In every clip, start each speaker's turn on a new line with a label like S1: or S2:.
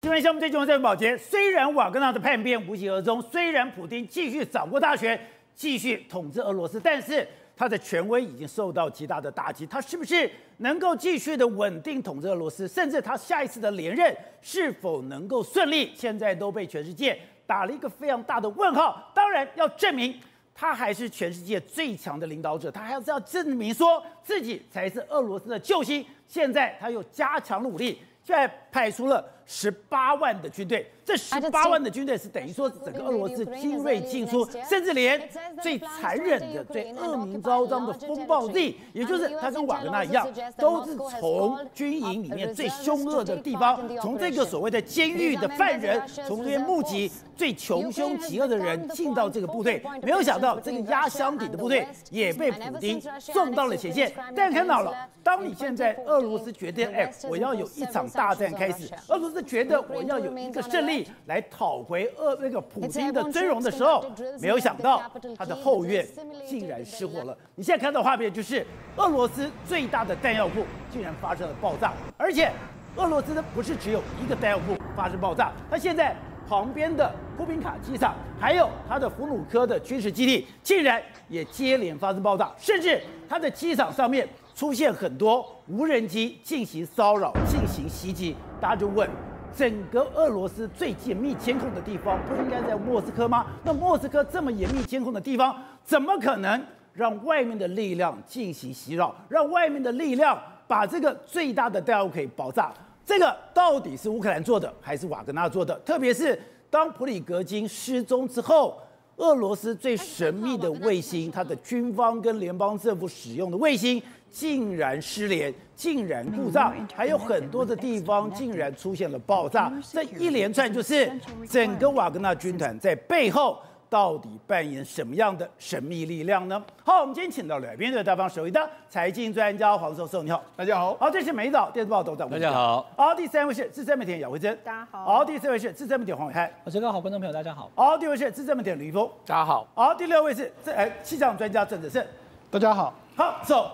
S1: 今天项目最重要在保洁。虽然瓦格纳的叛变无疾而终，虽然普丁继续掌握大权，继续统治俄罗斯，但是他的权威已经受到极大的打击。他是不是能够继续的稳定统治俄罗斯？甚至他下一次的连任是否能够顺利？现在都被全世界打了一个非常大的问号。当然要证明他还是全世界最强的领导者，他还是要证明说自己才是俄罗斯的救星。现在他又加强了武力，现在派出了。十八万的军队，这十八万的军队是等于说整个俄罗斯精锐进出，甚至连最残忍的、最恶名昭彰的风暴地也就是他跟瓦格纳一样，都是从军营里面最凶恶的地方，从这个所谓的监狱的犯人，从这些募集最穷凶极恶的人进到这个部队。没有想到这个压箱底的部队也被普京送到了前线。大家看到了，当你现在俄罗斯决定，哎，我要有一场大战开始，俄罗斯。觉得我要有一个胜利来讨回俄那个普京的尊荣的时候，没有想到他的后院竟然失火了。你现在看到画面就是俄罗斯最大的弹药库竟然发生了爆炸，而且俄罗斯呢不是只有一个弹药库发生爆炸，它现在旁边的库宾卡机场还有它的弗鲁科的军事基地竟然也接连发生爆炸，甚至它的机场上面出现很多无人机进行骚扰、进行袭击，大家就问。整个俄罗斯最严密监控的地方，不应该在莫斯科吗？那莫斯科这么严密监控的地方，怎么可能让外面的力量进行袭扰，让外面的力量把这个最大的弹药库可以爆炸？这个到底是乌克兰做的，还是瓦格纳做的？特别是当普里格金失踪之后，俄罗斯最神秘的卫星，它的军方跟联邦政府使用的卫星。竟然失联，竟然故障，还有很多的地方竟然出现了爆炸，这一连串就是整个瓦格纳军团在背后到底扮演什么样的神秘力量呢？好，我们今天请到了边的大方首位的财经专家黄寿寿，你好，
S2: 大家好。
S1: 好，这是每早电视报董事长，
S2: 大家好。
S1: 好，第三位是资深媒体姚慧珍，
S3: 大家好。
S1: 好，第四位是资深媒体黄伟汉，
S4: 我是各位好观众朋友，大家好。
S1: 好，第五位是资深媒体吕丽峰，
S2: 大家好。
S1: 好，第六位是这哎气象专家郑哲圣，
S2: 大家好。
S1: 好，走。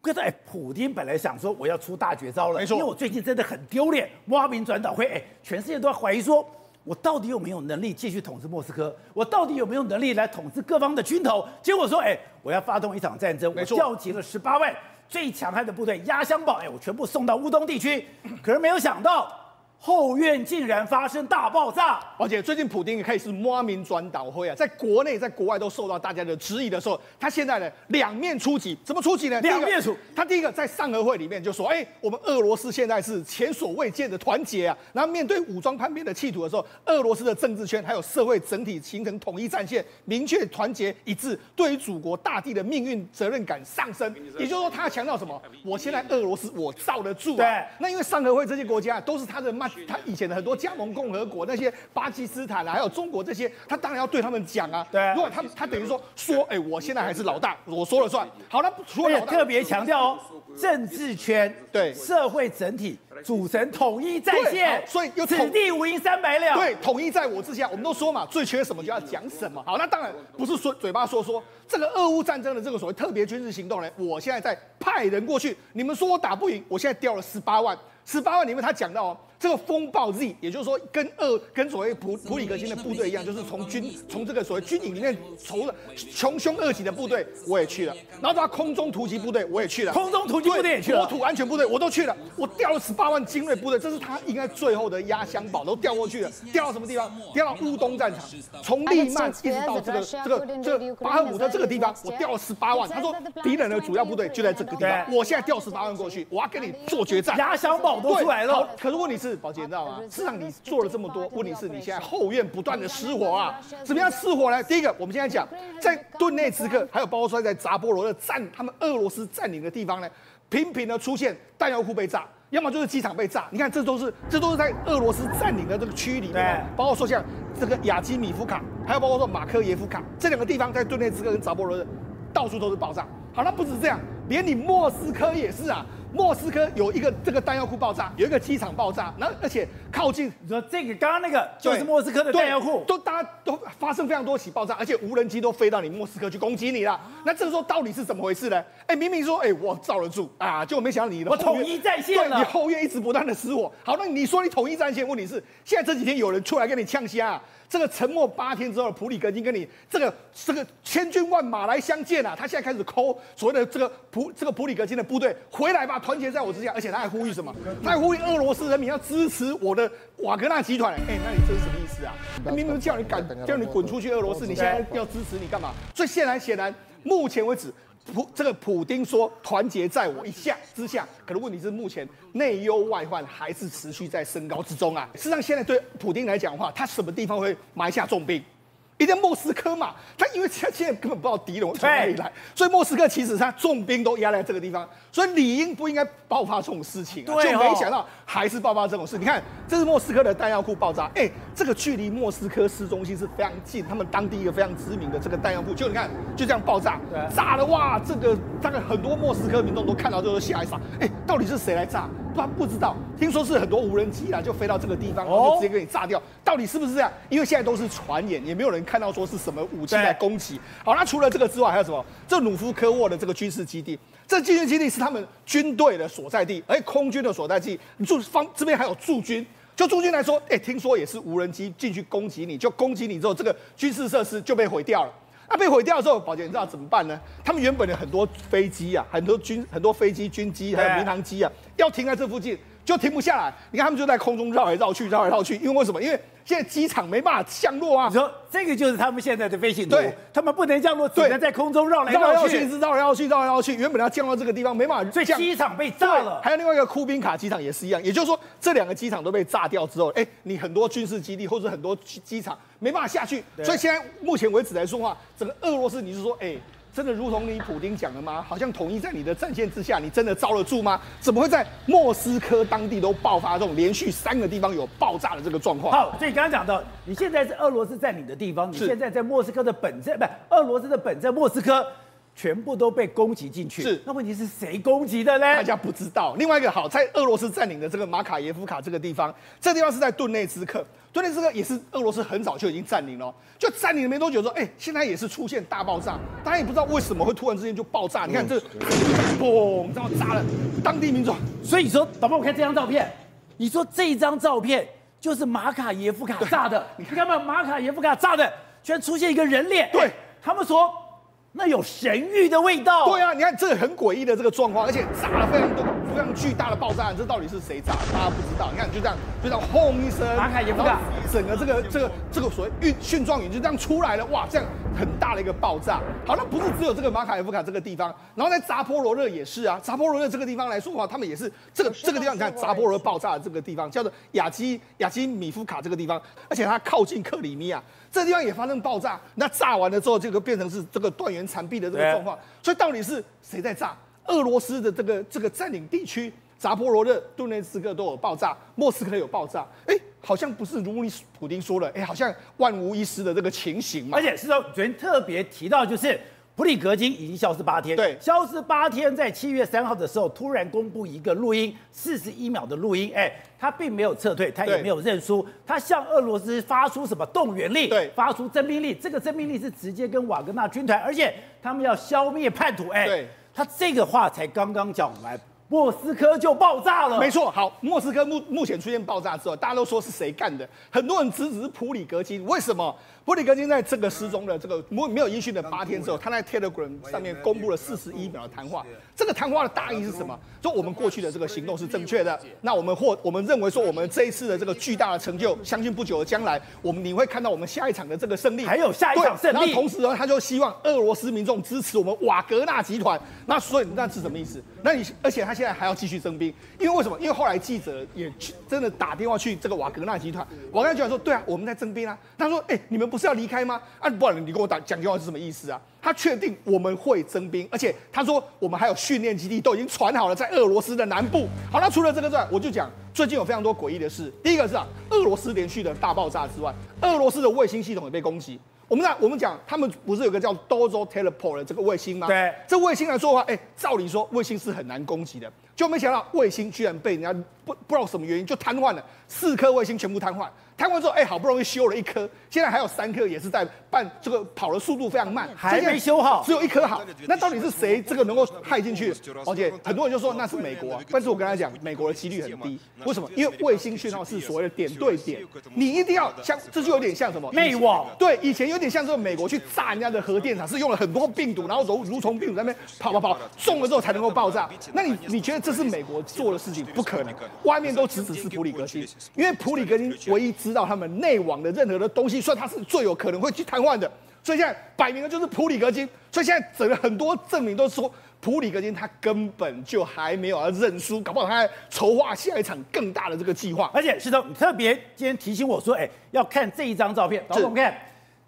S1: 可是哎，普丁本来想说我要出大绝招了，没错，因为我最近真的很丢脸，挖民转党魁，哎，全世界都在怀疑说，我到底有没有能力继续统治莫斯科？我到底有没有能力来统治各方的军头？结果说，哎，我要发动一场战争，我调集了十八万最强悍的部队，压箱宝，哎，我全部送到乌东地区，可是没有想到。后院竟然发生大爆炸，
S2: 而且最近普丁也开始挖民转党魁啊，在国内在国外都受到大家的质疑的时候，他现在呢两面出击，怎么出击呢？
S1: 两面出。
S2: 他第一个在上合会里面就说，哎，我们俄罗斯现在是前所未见的团结啊。然后面对武装叛变的企图的时候，俄罗斯的政治圈还有社会整体形成统一战线，明确团结一致，对于祖国大地的命运责任感上升。也就是说，他强调什么？我现在俄罗斯我罩得住啊。
S1: 对。
S2: 那因为上合会这些国家都是他的妈。他以前的很多加盟共和国，那些巴基斯坦啊，还有中国这些，他当然要对他们讲啊。
S1: 对，
S2: 如果他他等于说说，哎，我现在还是老大，我说了算。好了，除了
S1: 特别强调哦，政治圈对社会整体组成统一战线，
S2: 所以有
S1: 此地无银三百两。
S2: 对，统一在我之下。我们都说嘛，最缺什么就要讲什么。好，那当然不是说嘴巴说说这个俄乌战争的这个所谓特别军事行动呢，我现在在派人过去。你们说我打不赢，我现在调了十八万，十八万里面他讲到哦。这个风暴 Z，也就是说跟二跟所谓普普里格金的部队一样，就是从军从这个所谓军营里面筹的穷凶恶极的部队，我也去了。然后到空中突击部队，我也去了。
S1: 空中突击部队也去了。
S2: 国土安全部队我都去了。我调了十八万精锐部队，这是他应该最后的压箱宝，都调过去了。调到什么地方？调到乌东战场，从利曼一直到这个这个这个巴赫姆特这个地方，我调了十八万。他说敌人的主要部队就在这个地方，我现在调十八万过去，我要跟你做决战。
S1: 压箱宝都出来了。
S2: 可如果你是，宝姐你知道吗？市场你做了这么多，问题是你现在后院不断的失火啊！怎么样失火呢？第一个，我们现在讲，在顿内茨克，还有包括说在扎波罗热占他们俄罗斯占领的地方呢，频频的出现弹药库被炸，要么就是机场被炸。你看，这都是这都是在俄罗斯占领的这个区域里面，包括说像这个雅基米夫卡，还有包括说马科耶夫卡这两个地方，在顿内茨克跟扎波罗热到处都是爆炸。好，那不止这样，连你莫斯科也是啊。莫斯科有一个这个弹药库爆炸，有一个机场爆炸，然后而且靠近，
S1: 你说这个刚刚那个就是莫斯科的弹药库，
S2: 都大家都发生非常多起爆炸，而且无人机都飞到你莫斯科去攻击你了。那这个时候到底是怎么回事呢？哎，明明说哎我罩得住啊，就没想到你的
S1: 我统一战线了，
S2: 对，你后院一直不断的失火。好，那你说你统一战线，问题是现在这几天有人出来跟你呛虾啊。这个沉默八天之后，普里格金跟你这个这个千军万马来相见啊！他现在开始抠所谓的这个普这个普里格金的部队回来吧，团结在我之下，而且他还呼吁什么？他还呼吁俄罗斯人民要支持我的瓦格纳集团。哎，那你这是什么意思啊？明明叫你赶叫你滚出去俄罗斯，你现在要支持你干嘛？所以显然显然，目前为止。普这个普丁说团结在我一下之下，可是问题是目前内忧外患还是持续在升高之中啊。事实上，现在对普丁来讲的话，他什么地方会埋下重病？一定莫斯科嘛，他因为他现在根本不知道敌人从哪里来，所以莫斯科其实他重兵都压在这个地方，所以理应不应该爆发这种事情啊，就没想到还是爆发这种事。你看，这是莫斯科的弹药库爆炸，哎、欸，这个距离莫斯科市中心是非常近，他们当地一个非常知名的这个弹药库，就你看就这样爆炸，炸了哇，这个大概很多莫斯科民众都看到之后吓一傻，哎，到底是谁来炸？他不知道，听说是很多无人机啦，就飞到这个地方，然后就直接给你炸掉。到底是不是这样？因为现在都是传言，也没有人看到说是什么武器来攻击。好，那除了这个之外，还有什么？这努夫科沃的这个军事基地，这军事基地是他们军队的所在地，而空军的所在地。你驻方这边还有驻军，就驻军来说，哎，听说也是无人机进去攻击你，就攻击你之后，这个军事设施就被毁掉了。那、啊、被毁掉之后，宝杰你知道怎么办呢？他们原本的很多飞机啊，很多军很多飞机、军机还有民航机啊，要停在这附近。就停不下来，你看他们就在空中绕来绕去，绕来绕去，因为为什么？因为现在机场没办法降落啊。
S1: 你说这个就是他们现在的飞行
S2: 图，
S1: 他们不能降落，只能在空中绕来绕去，
S2: 一直绕来绕去，绕来绕去。原本要降落这个地方，没办法，
S1: 所以机场被炸了。
S2: 还有另外一个库宾卡机场也是一样，也就是说这两个机场都被炸掉之后，哎，你很多军事基地或者很多机场没办法下去，所以现在目前为止来说的话，整个俄罗斯你是说，哎。真的如同你普丁讲的吗？好像统一在你的战线之下，你真的遭得住吗？怎么会在莫斯科当地都爆发这种连续三个地方有爆炸的这个状况？
S1: 好，所以刚刚讲到，你现在是俄罗斯占领的地方，你现在在莫斯科的本镇，不是俄罗斯的本镇莫斯科，全部都被攻击进去。是，那问题是谁攻击的呢？
S2: 大家不知道。另外一个好，在俄罗斯占领的这个马卡耶夫卡这个地方，这个地方是在顿内茨克。顿内茨克也是俄罗斯很早就已经占领了，就占领了没多久之后，哎，现在也是出现大爆炸，大家也不知道为什么会突然之间就爆炸。你看这，嘣，这样炸了，当地民众。
S1: 所以说，导播，我看这张照片，你说这张照片就是马卡耶夫卡炸的，你看嘛马卡耶夫卡炸的，居然出现一个人脸。
S2: 对，
S1: 他们说那有咸鱼的味道。
S2: 对啊，你看这个很诡异的这个状况，而且炸了非常多。非常巨大的爆炸，这到底是谁炸的？大家不知道。你看，就这样，就这样轰一声，马卡耶夫卡，整个这个这个这个所谓运蕈状云就这样出来了。哇，这样很大的一个爆炸。好，那不是只有这个马卡耶夫卡这个地方，然后在扎波罗热也是啊。扎波罗热这个地方来说的话，他们也是这个这个地方，你看扎波罗热爆炸的这个地方叫做亚基亚基米夫卡这个地方，而且它靠近克里米亚，这个地方也发生爆炸。那炸完了之后，这个变成是这个断垣残壁的这个状况。所以到底是谁在炸？俄罗斯的这个这个占领地区，扎波罗热、顿涅斯克都有爆炸，莫斯科有爆炸，哎，好像不是如你普丁说的，哎，好像万无一失的这个情形嘛。
S1: 而且是说，昨天特别提到，就是普里格金已经消失八天，
S2: 对，
S1: 消失八天，在七月三号的时候突然公布一个录音，四十一秒的录音，哎，他并没有撤退，他也没有认输，他向俄罗斯发出什么动员令，
S2: 对，
S1: 发出征兵令，这个征兵令是直接跟瓦格纳军团，而且他们要消灭叛徒，哎，
S2: 对。
S1: 他这个话才刚刚讲完，莫斯科就爆炸了。
S2: 没错，好，莫斯科目目前出现爆炸之后，大家都说是谁干的？很多人指指是普里格金，为什么？普里格金在这个失踪的这个没没有音讯的八天之后，他在 Telegram 上面公布了四十一秒的谈话。这个谈话的大意是什么？说我们过去的这个行动是正确的。那我们或我们认为说，我们这一次的这个巨大的成就，相信不久的将来，我们你会看到我们下一场的这个胜利。
S1: 还有下一场胜利。
S2: 然后同时呢，他就希望俄罗斯民众支持我们瓦格纳集团。那所以那是什么意思？那你而且他现在还要继续征兵，因为为什么？因为后来记者也去真的打电话去这个瓦格纳集团，瓦格纳集团说，对啊，我们在征兵啊。他说，哎，你们不是要离开吗？啊，不然你跟我打讲句话是什么意思啊？他确定我们会征兵，而且他说我们还有训练基地都已经传好了，在俄罗斯的南部。好，那除了这个之外，我就讲最近有非常多诡异的事。第一个是啊，俄罗斯连续的大爆炸之外，俄罗斯的卫星系统也被攻击。我们讲，我们讲，他们不是有个叫 Dozo Teleport 的这个卫星吗？
S1: 对，
S2: 这卫星来说的话，哎，照理说卫星是很难攻击的。就没想到卫星居然被人家不不知道什么原因就瘫痪了，四颗卫星全部瘫痪。瘫痪之后，哎，好不容易修了一颗，现在还有三颗也是在办这个跑的速度非常慢，
S1: 还没修好，
S2: 只有一颗好。那到底是谁这个能够害进去？而且很多人就说那是美国，啊，但是我跟他讲，美国的几率很低。为什么？因为卫星讯号是所谓的点对点，你一定要像，这就有点像什么？
S1: 内网。
S2: 对，以前有点像这个美国去炸人家的核电厂，是用了很多病毒，然后如蠕虫病毒在那边跑跑跑，中了之后才能够爆炸。那你你觉得这是美国做的事情？不可能，外面都只只是普里格金，因为普里格金唯一知道他们内网的任何的东西，所以他是最有可能会去瘫痪的。所以现在摆明了就是普里格金。所以现在整个很多证明都说普里格金他根本就还没有要认输，搞不好他还筹划下一场更大的这个计划。
S1: 而且石头，你特别今天提醒我说，哎，要看这一张照片。导播，我们看，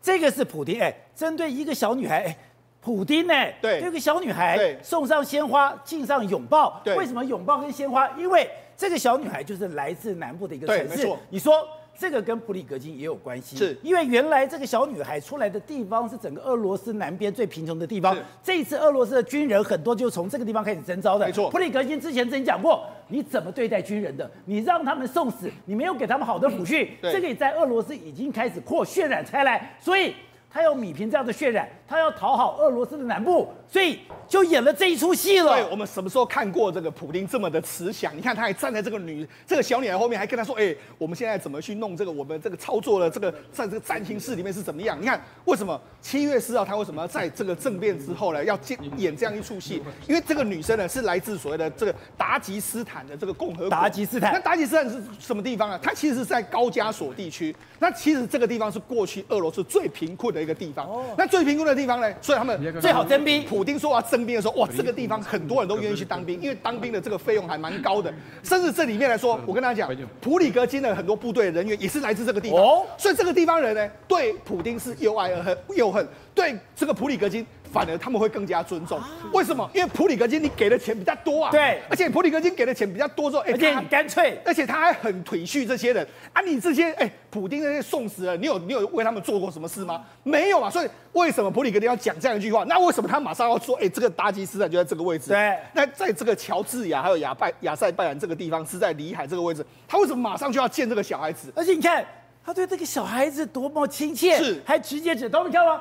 S1: 这个是普丁，哎，针对一个小女孩，哎，普丁呢？
S2: 对，
S1: 这个小女孩送上鲜花，敬上拥抱。对，为什么拥抱跟鲜花？因为这个小女孩就是来自南部的一个城市。你说。这个跟普里格金也有关系，
S2: 是
S1: 因为原来这个小女孩出来的地方是整个俄罗斯南边最贫穷的地方。这一次俄罗斯的军人很多就从这个地方开始征召的。
S2: 没错，
S1: 普里格金之前曾经讲过，你怎么对待军人的？你让他们送死，你没有给他们好的抚恤，这个也在俄罗斯已经开始扩渲染开来，所以。他要米平这样的渲染，他要讨好俄罗斯的南部，所以就演了这一出戏了。
S2: 对，我们什么时候看过这个普丁这么的慈祥？你看，他还站在这个女、这个小女孩后面，还跟他说：“哎、欸，我们现在怎么去弄这个？我们这个操作的这个，在这个占星室里面是怎么样？你看，为什么七月四号他为什么要在这个政变之后呢，要演这样一出戏？因为这个女生呢是来自所谓的这个达吉斯坦的这个共和国。
S1: 达吉斯坦，
S2: 那达吉斯坦是什么地方啊？它其实是在高加索地区。那其实这个地方是过去俄罗斯最贫困的一个地方。哦。那最贫困的地方呢？所以他们
S1: 最好征兵。
S2: 普丁说要征兵的时候，哇，这个地方很多人都愿意去当兵，因为当兵的这个费用还蛮高的。甚至这里面来说，我跟大家讲，普里格金的很多部队人员也是来自这个地方。哦，所以这个地方人呢，对普丁是又爱而恨，又恨。对这个普里格金。反而他们会更加尊重，为什么？因为普里格金你给的钱比较多啊，
S1: 对，
S2: 而且普里格金给的钱比较多之后，
S1: 而且很干脆，
S2: 而且他还很体恤这些人啊。你这些哎，普丁那些送死人，你有你有为他们做过什么事吗？没有啊。所以为什么普里格金要讲这样一句话？那为什么他马上要说，哎，这个达吉斯坦就在这个位置？
S1: 对，
S2: 那在这个乔治亚还有亚拜亚塞拜然这个地方是在里海这个位置，他为什么马上就要见这个小孩子？
S1: 而且你看他对这个小孩子多么亲切，
S2: 是还
S1: 直接指导，你看吗？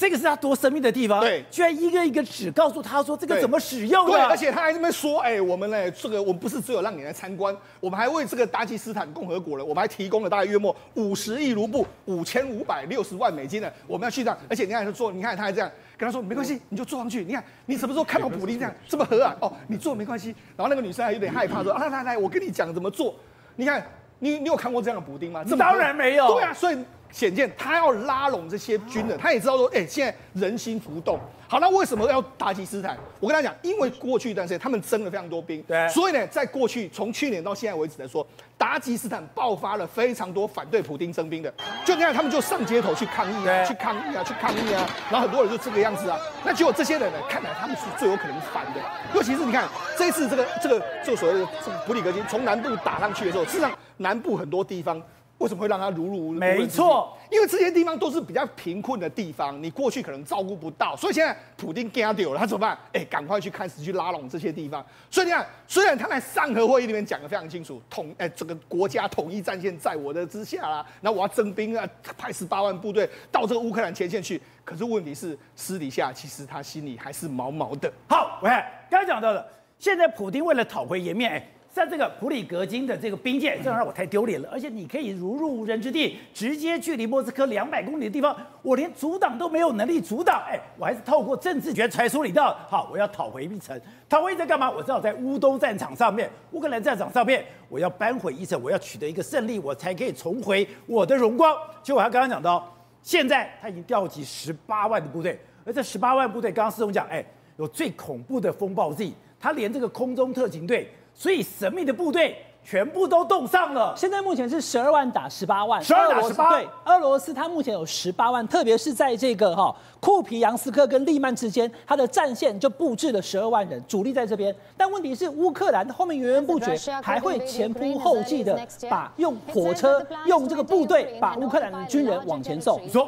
S1: 这个是他多神秘的地方，
S2: 对，
S1: 居然一个一个只告诉他说这个怎么使用的，
S2: 对，而且他还这么说，哎，我们呢，这个我们不是只有让你来参观，我们还为这个达吉斯坦共和国呢，我们还提供了大概约莫五十亿卢布，五千五百六十万美金呢，我们要去这样，而且你看他坐，你看他还这样跟他说没关系，你就坐上去，你看你什么时候看到普丁这样这么和蔼哦，你坐没关系，然后那个女生还有点害怕说，来来来，我跟你讲怎么做，你看你你有看过这样的补丁吗？
S1: 当然没有，
S2: 对啊，所以。显见他要拉拢这些军人，他也知道说，哎、欸，现在人心浮动。好，那为什么要达吉斯坦？我跟他讲，因为过去一段时间他们征了非常多兵，
S1: 对，
S2: 所以呢，在过去从去年到现在为止来说，达吉斯坦爆发了非常多反对普丁征兵的，就那样，他们就上街头去抗议啊，去抗议啊，去抗议啊，然后很多人就这个样子啊。那结果这些人呢，看来他们是最有可能反的，尤其是你看这一次这个这个就所谓的这个普里格金从南部打上去的时候，事实上南部很多地方。为什么会让他如如无？
S1: 没错，
S2: 因为这些地方都是比较贫困的地方，你过去可能照顾不到，所以现在普丁惊掉了，他怎么办？哎，赶快去开始去拉拢这些地方。所以你看，虽然他在上合会议里面讲的非常清楚，统哎，整个国家统一战线在我的之下啦，那我要征兵啊，派十八万部队到这个乌克兰前线去。可是问题是，私底下其实他心里还是毛毛的。
S1: 好，我看刚才讲到的，现在普丁为了讨回颜面，哎。像这个普里格金的这个兵舰，这让我太丢脸了。而且你可以如入无人之地，直接距离莫斯科两百公里的地方，我连阻挡都没有能力阻挡。哎，我还是透过政治权才处理到。好，我要讨回一城，讨回一城干嘛？我知道在乌东战场上面，乌克兰战场上面，我要扳回一城，我要取得一个胜利，我才可以重回我的荣光。就我刚刚讲到，现在他已经调集十八万的部队，而这十八万部队，刚刚司总讲，哎，有最恐怖的风暴 Z，他连这个空中特勤队。所以神秘的部队全部都动上了。
S3: 现在目前是十二万打十八万，
S1: 十二打十八。
S3: 对，俄罗斯它目前有十八万，特别是在这个哈库皮扬斯克跟利曼之间，它的战线就布置了十二万人，主力在这边。但问题是乌克兰后面源源不绝，还会前仆后继的把用火车、用这个部队把乌克兰的军人往前送。
S1: 你说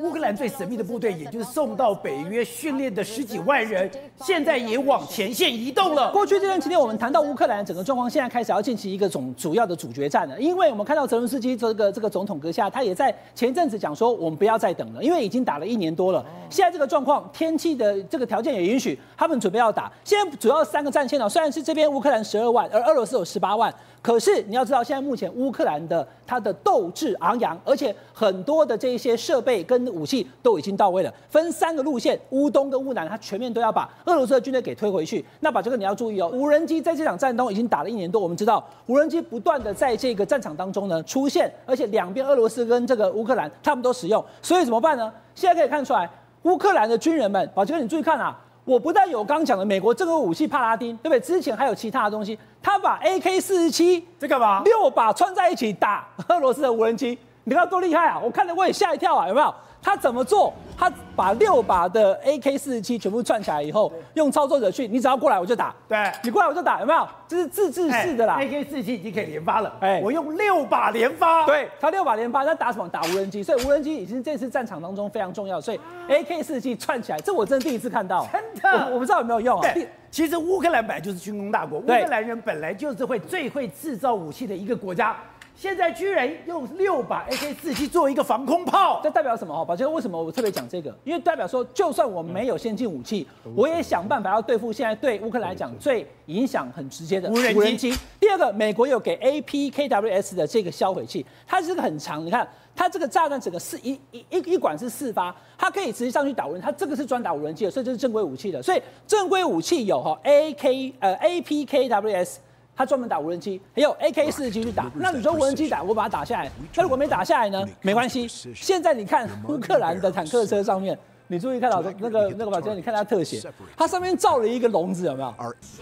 S1: 乌克兰最神秘的部队，也就是送到北约训练的十几万人，现在也往前线移动了。
S3: 过去这段期间，我们谈到乌克兰整个状况，现在开始要进行一个总主要的主决战了。因为我们看到泽伦斯基这个这个总统阁下，他也在前一阵子讲说，我们不要再等了，因为已经打了一年多了。现在这个状况，天气的这个条件也允许，他们准备要打。现在主要三个战线呢，虽然是这边乌克兰十二万，而俄罗斯有十八万。可是你要知道，现在目前乌克兰的它的斗志昂扬，而且很多的这些设备跟武器都已经到位了。分三个路线，乌东跟乌南，它全面都要把俄罗斯的军队给推回去。那把这个你要注意哦，无人机在这场战斗已经打了一年多，我们知道无人机不断的在这个战场当中呢出现，而且两边俄罗斯跟这个乌克兰他们都使用，所以怎么办呢？现在可以看出来，乌克兰的军人们，宝杰哥你注意看啊。我不但有刚讲的美国这个武器帕拉丁，对不对？之前还有其他的东西，他把 AK 四十七
S1: 这干嘛？
S3: 六把串在一起打俄罗斯的无人机，你看多厉害啊！我看了我也吓一跳啊，有没有？他怎么做？他把六把的 AK 四十七全部串起来以后，用操作者去，你只要过来我就打。
S1: 对，
S3: 你过来我就打，有没有？这是自制式的啦。
S1: AK 四十七已经可以连发了。哎，我用六把连发。
S3: 对，他六把连发，他打什么？打无人机。所以无人机已经这次战场当中非常重要。所以 AK 四十七串起来，这我真的第一次看到。
S1: 真的，
S3: 我，我不知道有没有用啊。
S1: 对，其实乌克兰本来就是军工大国，乌克兰人本来就是会最会制造武器的一个国家。现在居然用六把 AK 四七做一个防空炮，
S3: 这代表什么？哈，宝杰，为什么我特别讲这个？因为代表说，就算我没有先进武器，我也想办法要对付现在对乌克兰来讲最影响很直接的无人机。第二个，美国有给 APKWS 的这个销毁器，它是个很长，你看它这个炸弹整个四一一一一管是四发，它可以直接上去打无人，它这个是专打无人机的，所以这是正规武器的。所以正规武器有哈 AK 呃 APKWS。他专门打无人机，还有 AK 四十七去打。那你说无人机打，我把它打下来。那如果没打下来呢？没关系。现在你看乌克兰的坦克车上面，你注意看到那个那个宝杰，你看它特写，它上面罩了一个笼子，有没有？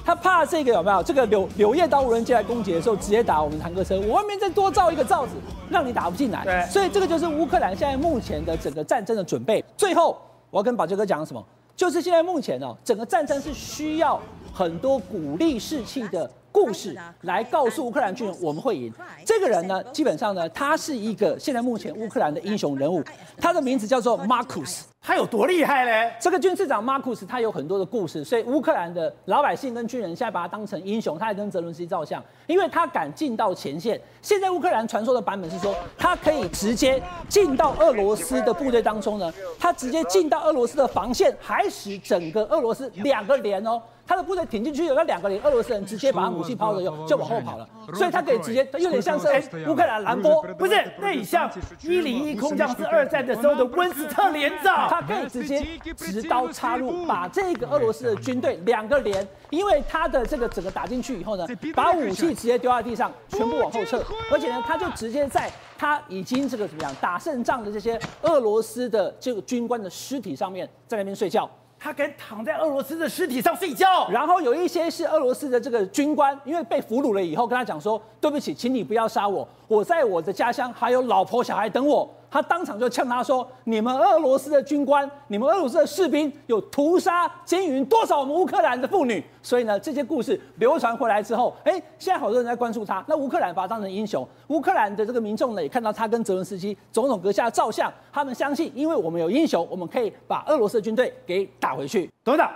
S3: 他怕这个有没有？这个柳柳叶刀无人机来攻击的时候，直接打我们坦克车。我外面再多罩一个罩子，让你打不进来。对。所以这个就是乌克兰现在目前的整个战争的准备。最后，我要跟宝杰哥讲什么？就是现在目前哦，整个战争是需要很多鼓励士气的。故事来告诉乌克兰军人，我们会赢。这个人呢，基本上呢，他是一个现在目前乌克兰的英雄人物，他的名字叫做 Marcus。
S1: 他有多厉害呢？
S3: 这个军事长 Marcus，他有很多的故事，所以乌克兰的老百姓跟军人现在把他当成英雄，他还跟泽伦斯基照相，因为他敢进到前线。现在乌克兰传说的版本是说，他可以直接进到俄罗斯的部队当中呢，他直接进到俄罗斯的防线，还使整个俄罗斯两个连哦。他的部队挺进去，有那两个连俄罗斯人直接把武器抛着用，就往后跑了。所以他可以直接，有点像是乌克兰蓝波，
S1: 不是？那你像一零一空降是二战的时候的温斯特连长，
S3: 他可以直接直刀插入，把这个俄罗斯的军队两个连，因为他的这个整个打进去以后呢，把武器直接丢在地上，全部往后撤，而且呢，他就直接在他已经这个怎么样打胜仗的这些俄罗斯的这个军官的尸体上面，在那边睡觉。
S1: 他敢躺在俄罗斯的尸体上睡觉，
S3: 然后有一些是俄罗斯的这个军官，因为被俘虏了以后，跟他讲说：“对不起，请你不要杀我，我在我的家乡还有老婆小孩等我。”他当场就呛他说：“你们俄罗斯的军官，你们俄罗斯的士兵有屠杀、奸淫多少我们乌克兰的妇女？”所以呢，这些故事流传回来之后，哎，现在好多人在关注他。那乌克兰把他当成英雄，乌克兰的这个民众呢，也看到他跟泽伦斯基总统阁下照相，他们相信，因为我们有英雄，我们可以把俄罗斯的军队给打回去。
S1: 董事长，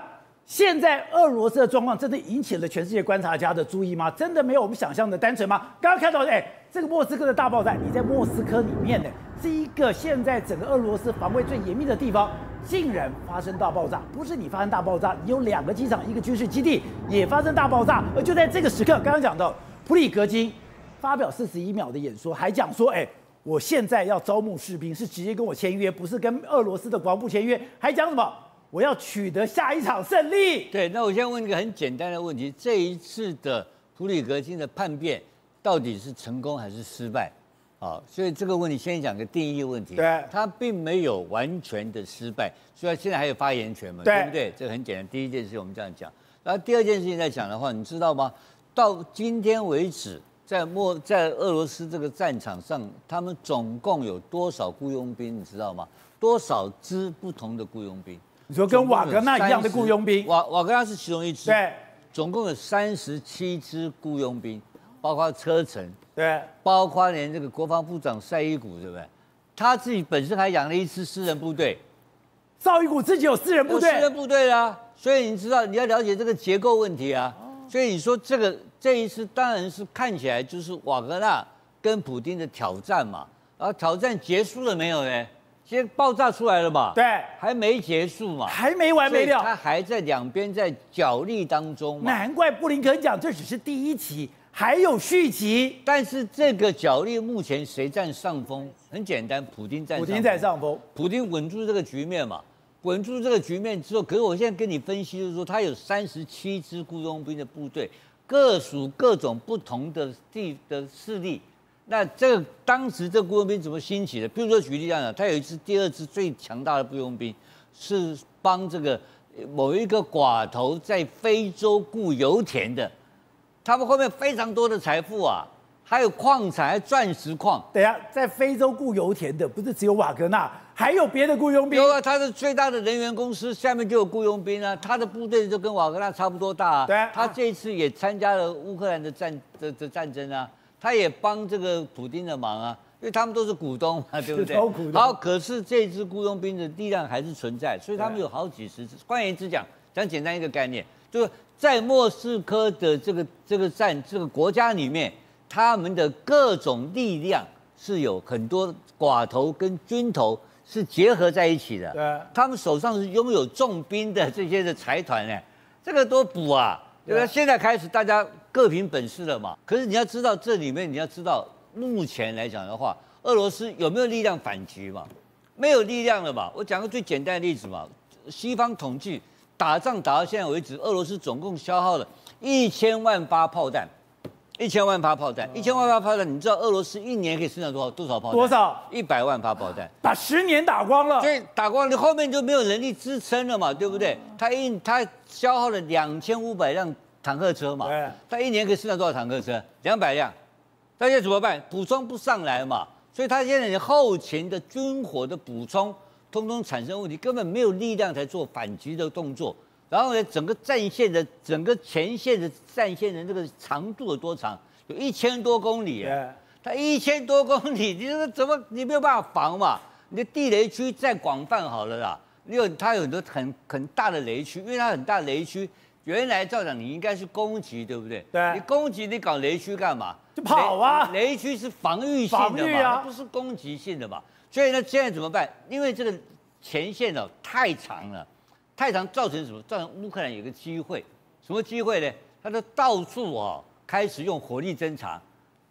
S1: 现在俄罗斯的状况真的引起了全世界观察家的注意吗？真的没有我们想象的单纯吗？刚刚看到，哎，这个莫斯科的大爆炸，你在莫斯科里面呢？是一个现在整个俄罗斯防卫最严密的地方，竟然发生大爆炸。不是你发生大爆炸，你有两个机场，一个军事基地也发生大爆炸。而就在这个时刻，刚刚讲到普里格金发表四十一秒的演说，还讲说：“哎，我现在要招募士兵，是直接跟我签约，不是跟俄罗斯的国防部签约。”还讲什么？我要取得下一场胜利。
S4: 对，那我先问一个很简单的问题：这一次的普里格金的叛变，到底是成功还是失败？好，所以这个问题先讲个定义问题。
S1: 对，
S4: 他并没有完全的失败，虽然现在还有发言权嘛？对，对不对？这个很简单。第一件事我们这样讲，然后第二件事情在讲的话，你知道吗？到今天为止，在莫在俄罗斯这个战场上，他们总共有多少雇佣兵？你知道吗？多少支不同的雇佣兵？
S1: 你说跟瓦格纳一样的雇佣兵？
S4: 瓦瓦格纳是其中一支。
S1: 对，
S4: 总共有三十七支雇佣兵，包括车臣，
S1: 对，
S4: 包括连这个国防部长赛伊古，对不对？他自己本身还养了一支私人部队。
S1: 绍伊古自己有私人部队，
S4: 私人部队啊，所以你知道你要了解这个结构问题啊。所以你说这个这一次当然是看起来就是瓦格纳跟普丁的挑战嘛，然后挑战结束了没有呢？先爆炸出来了嘛？
S1: 对，
S4: 还没结束嘛？
S1: 还没完没了，
S4: 他还在两边在角力当中嘛。
S1: 难怪布林肯讲这只是第一期，还有续集。
S4: 但是这个角力目前谁占上风？很简单，普京占。
S1: 普京占上风，
S4: 普京稳住这个局面嘛。稳住这个局面之后，可是我现在跟你分析，就是说他有三十七支雇佣兵的部队，各属各种不同的地的势力。那这个当时这雇佣兵怎么兴起的？比如说举例这样讲，他有一支第二支最强大的雇佣兵，是帮这个某一个寡头在非洲雇油田的，他们后面非常多的财富啊。还有矿产，还有钻石矿。
S1: 等下，在非洲雇油田的不是只有瓦格纳，还有别的雇佣兵。
S4: 有啊，他是最大的能源公司，下面就有雇佣兵啊。他的部队就跟瓦格纳差不多大啊。
S1: 对啊。
S4: 他这一次也参加了乌克兰的战的的战争啊，他也帮这个普京的忙啊，因为他们都是股东嘛，对不对？
S1: 股东。
S4: 好，可是这支雇佣兵的力量还是存在，所以他们有好几十支。换言之讲，讲简单一个概念，就是在莫斯科的这个这个战这个国家里面。他们的各种力量是有很多寡头跟军头是结合在一起的。对，他们手上是拥有重兵的这些的财团呢，这个多补啊！对吧？现在开始大家各凭本事了嘛。可是你要知道这里面，你要知道目前来讲的话，俄罗斯有没有力量反击嘛？没有力量了嘛？我讲个最简单的例子嘛，西方统计打仗打到现在为止，俄罗斯总共消耗了一千万发炮弹。一千万发炮弹，一千万发炮弹，你知道俄罗斯一年可以生产多少多少炮弹？
S1: 多少？
S4: 一百万发炮弹，
S1: 把十年打光了。
S4: 所以打光了，你后面就没有人力支撑了嘛，对不对？他一他消耗了两千五百辆坦克车嘛，对，他一年可以生产多少坦克车？两百辆，那现在怎么办？补充不上来嘛，所以他现在连后勤的军火的补充，通通产生问题，根本没有力量才做反击的动作。然后呢，整个战线的整个前线的战线的这个长度有多长？有一千多公里。它一千多公里，你说怎么你没有办法防嘛？你的地雷区再广泛好了啦，你有它有很多很很大的雷区，因为它很大的雷区，原来照讲你应该是攻击，对不对？
S1: 对。
S4: 你攻击你搞雷区干嘛？
S1: 就跑啊！
S4: 雷区是防御性的嘛，它不是攻击性的嘛。所以呢，现在怎么办？因为这个前线哦太长了。太长造成什么？造成乌克兰有个机会，什么机会呢？他就到处啊开始用火力侦察，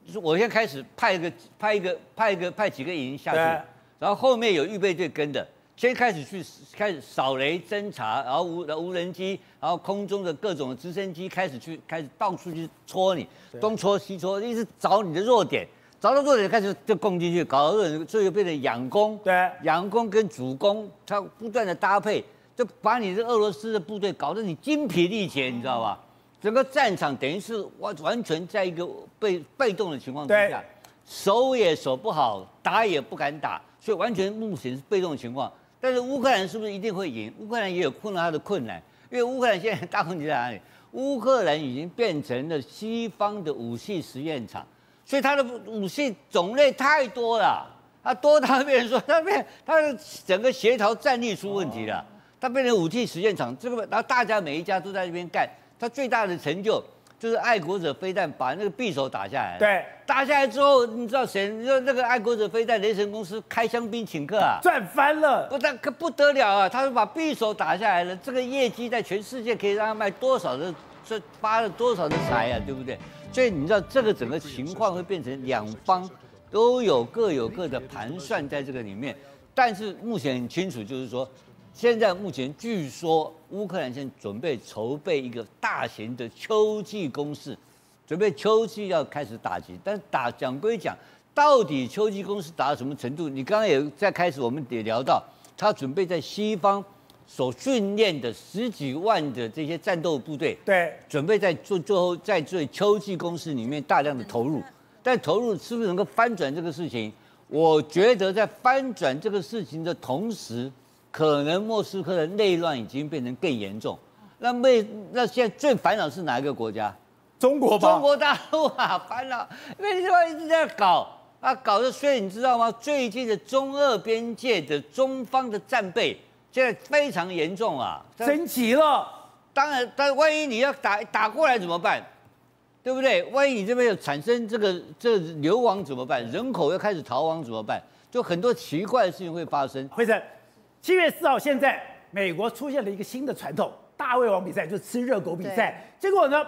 S4: 就是我先开始派一个派一个派一个派几个营下去，然后后面有预备队跟的，先开始去开始扫雷侦察，然后无无人机，然后空中的各种直升机开始去开始到处去戳你，东戳西戳，一直找你的弱点，找到弱点开始就攻进去，搞到最后变成仰攻，对，仰攻跟主攻，它不断的搭配。就把你这俄罗斯的部队搞得你精疲力竭，你知道吧？整个战场等于是完完全在一个被被动的情况之下，守也守不好，打也不敢打，所以完全目前是被动的情况。但是乌克兰是不是一定会赢？乌克兰也有困难他的困难，因为乌克兰现在大问题在哪里？乌克兰已经变成了西方的武器实验场，所以他的武器种类太多了，它多到别人说它变他的整个协调战力出问题了。他变成武器实验场，这个然后大家每一家都在这边干。他最大的成就就是爱国者飞弹把那个匕首打下来。
S1: 对，
S4: 打下来之后，你知道谁？你知道那个爱国者飞弹雷神公司开香槟请客啊，
S1: 赚翻了。
S4: 不但可不得了啊，他是把匕首打下来了，这个业绩在全世界可以让他卖多少的，这发了多少的财啊，对不对？所以你知道这个整个情况会变成两方都有各有各的盘算在这个里面，但是目前很清楚就是说。现在目前据说乌克兰现在准备筹备一个大型的秋季攻势，准备秋季要开始打击。但打讲归讲，到底秋季攻势打到什么程度？你刚刚也在开始，我们也聊到，他准备在西方所训练的十几万的这些战斗部队，
S1: 对，
S4: 准备在做最后在最秋季攻势里面大量的投入，但投入是不是能够翻转这个事情？我觉得在翻转这个事情的同时，可能莫斯科的内乱已经变成更严重。那为那现在最烦恼是哪一个国家？
S1: 中国吧？
S4: 中国大陆啊，烦恼，因为你这边一直在搞啊，搞得所以你知道吗？最近的中俄边界的中方的战备现在非常严重啊，
S1: 升级了。
S4: 当然，但万一你要打打过来怎么办？对不对？万一你这边有产生这个这个流亡怎么办？人口又开始逃亡怎么办？就很多奇怪的事情会发生。
S1: 辉生，七月四号，现在美国出现了一个新的传统，大胃王比赛就是吃热狗比赛。结果呢，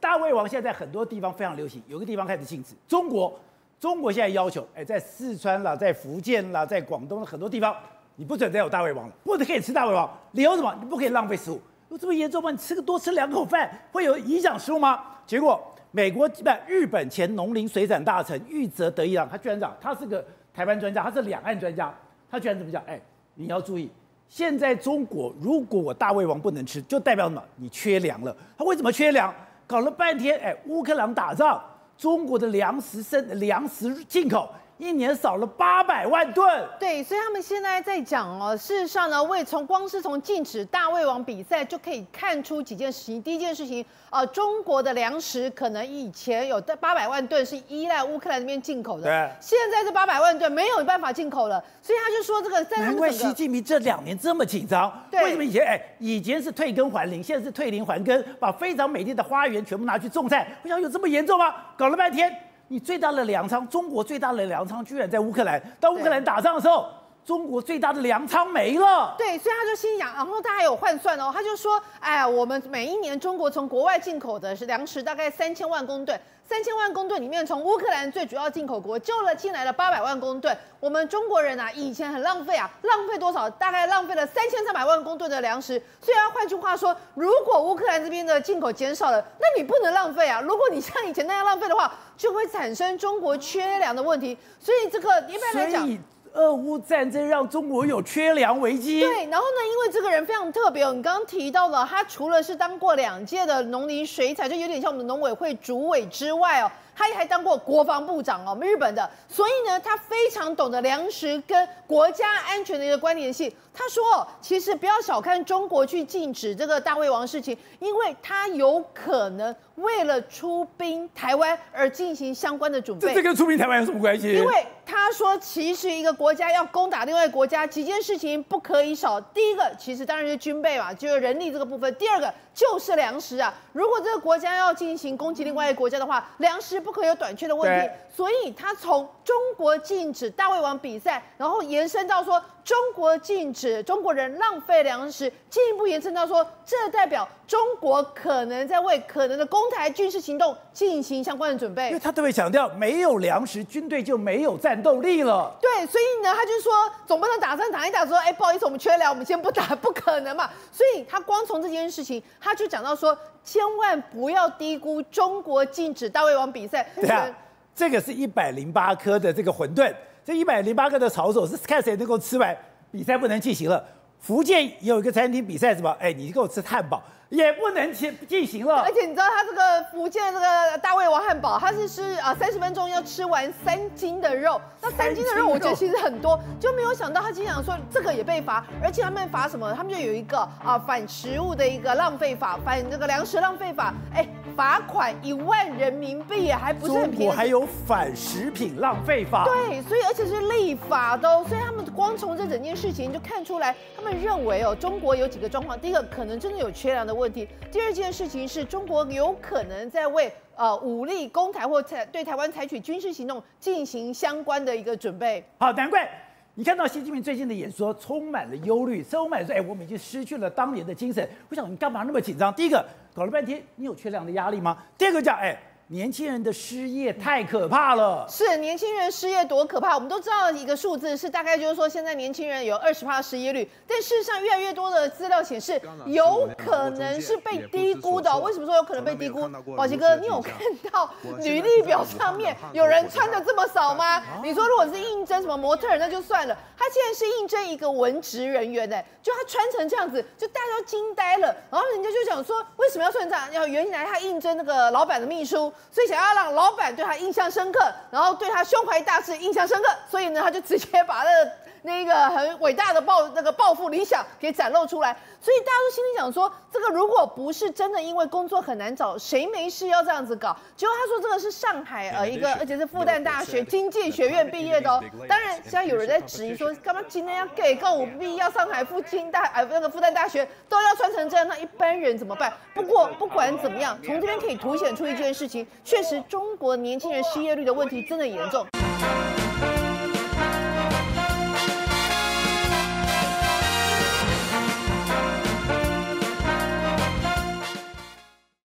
S1: 大胃王现在很多地方非常流行，有个地方开始禁止。中国，中国现在要求，哎，在四川啦，在福建啦，在广东的很多地方，你不准再有大胃王了，不能可以吃大胃王。理由什么？你不可以浪费食物。有这么严重吗？你吃个多吃两口饭会有影响食物吗？结果。美国基本日本前农林水产大臣玉泽德一郎，他居然讲，他是个台湾专家，他是两岸专家，他居然怎么讲？哎，你要注意，现在中国如果我大胃王不能吃，就代表什么？你缺粮了。他为什么缺粮？搞了半天，哎，乌克兰打仗，中国的粮食生粮食进口。一年少了八百万吨，
S5: 对，所以他们现在在讲哦。事实上呢，为从光是从禁止大胃王比赛就可以看出几件事情。第一件事情啊、呃，中国的粮食可能以前有八百万吨是依赖乌克兰那边进口的，
S1: 对，
S5: 现在这八百万吨没有办法进口了，所以他就说这个。
S1: 难怪习近平这两年这么紧张。
S5: 对，
S1: 为什么以前哎，以前是退耕还林，现在是退林还耕，把非常美丽的花园全部拿去种菜。我想有这么严重吗？搞了半天。你最大的粮仓，中国最大的粮仓居然在乌克兰。当乌克兰打仗的时候，中国最大的粮仓没了。
S5: 对，所以他就心想，然后他还有换算哦，他就说，哎呀，我们每一年中国从国外进口的是粮食大概三千万公吨。三千万公吨里面，从乌克兰最主要进口国救了进来了八百万公吨。我们中国人啊，以前很浪费啊，浪费多少？大概浪费了三千三百万公吨的粮食。所以，换句话说，如果乌克兰这边的进口减少了，那你不能浪费啊。如果你像以前那样浪费的话，就会产生中国缺粮的问题。所以，这个一般来讲。
S1: 俄乌战争让中国有缺粮危机。
S5: 对，然后呢，因为这个人非常特别，你刚刚提到了，他除了是当过两届的农林水产，就有点像我们农委会主委之外哦，他还当过国防部长哦，我们日本的，所以呢，他非常懂得粮食跟国家安全的一个关联性。他说，其实不要小看中国去禁止这个大胃王事情，因为他有可能。为了出兵台湾而进行相关的准备，
S1: 这这跟出兵台湾有什么关系？
S5: 因为他说，其实一个国家要攻打另外一个国家，几件事情不可以少。第一个，其实当然是军备嘛，就是人力这个部分；第二个，就是粮食啊。如果这个国家要进行攻击另外一个国家的话，粮食不可以有短缺的问题。所以他从中国禁止大胃王比赛，然后延伸到说中国禁止中国人浪费粮食，进一步延伸到说，这代表中国可能在为可能的攻台军事行动进行相关的准备。
S1: 因为他特别强调，没有粮食，军队就没有战斗力了。
S5: 对，所以呢，他就说总不能打仗打一打说，哎，不好意思，我们缺粮，我们先不打，不可能嘛。所以他光从这件事情，他就讲到说，千万不要低估中国禁止大胃王比赛。
S1: 对啊。这个是一百零八颗的这个馄饨，这一百零八个的炒手是看谁能够吃完，比赛不能进行了。福建有一个餐厅比赛什么？哎，你给我吃汉堡。也不能进进行了，
S5: 而且你知道他这个福建这个大胃王汉堡，他是吃啊三十分钟要吃完三斤的肉，那三斤的肉我觉得其实很多，就没有想到他经常说这个也被罚，而且他们罚什么？他们就有一个啊反食物的一个浪费法，反这个粮食浪费法，哎，罚款一万人民币，还不是很便宜。
S1: 中国还有反食品浪费法，
S5: 对，所以而且是立法的，所以他们光从这整件事情就看出来，他们认为哦，中国有几个状况，第一个可能真的有缺粮的问题。第二件事情是中国有可能在为呃武力攻台或采对台湾采取军事行动进行相关的一个准备。
S1: 好，难怪你看到习近平最近的演说充满了忧虑，充满了说，哎，我们已经失去了当年的精神。我想你干嘛那么紧张？第一个搞了半天，你有缺粮的压力吗？第二个叫，哎。年轻人的失业太可怕了。
S5: 是年轻人失业多可怕？我们都知道一个数字是大概就是说，现在年轻人有二十趴失业率，但事实上越来越多的资料显示，有可能是被低估的。为什么说有可能被低估？宝杰哥，你有看到履历表上面有人穿的这么少吗？你说如果是应征什么模特儿那就算了，他竟然是应征一个文职人员的，就他穿成这样子，就大家都惊呆了。然后人家就想说，为什么要穿这样？要原来他应征那个老板的秘书，所以想要让老板对他印象深刻，然后对他胸怀大志印象深刻，所以呢，他就直接把那个。那个很伟大的抱那个抱负理想给展露出来，所以大家都心里想说，这个如果不是真的因为工作很难找，谁没事要这样子搞？结果他说这个是上海呃一个，而且是复旦大学经济学院毕业的哦。当然现在有人在质疑说，干嘛今天要给告五必要上海复清大呃那个复旦大学都要穿成这样，那一般人怎么办？不过不管怎么样，从这边可以凸显出一件事情，确实中国年轻人失业率的问题真的严重。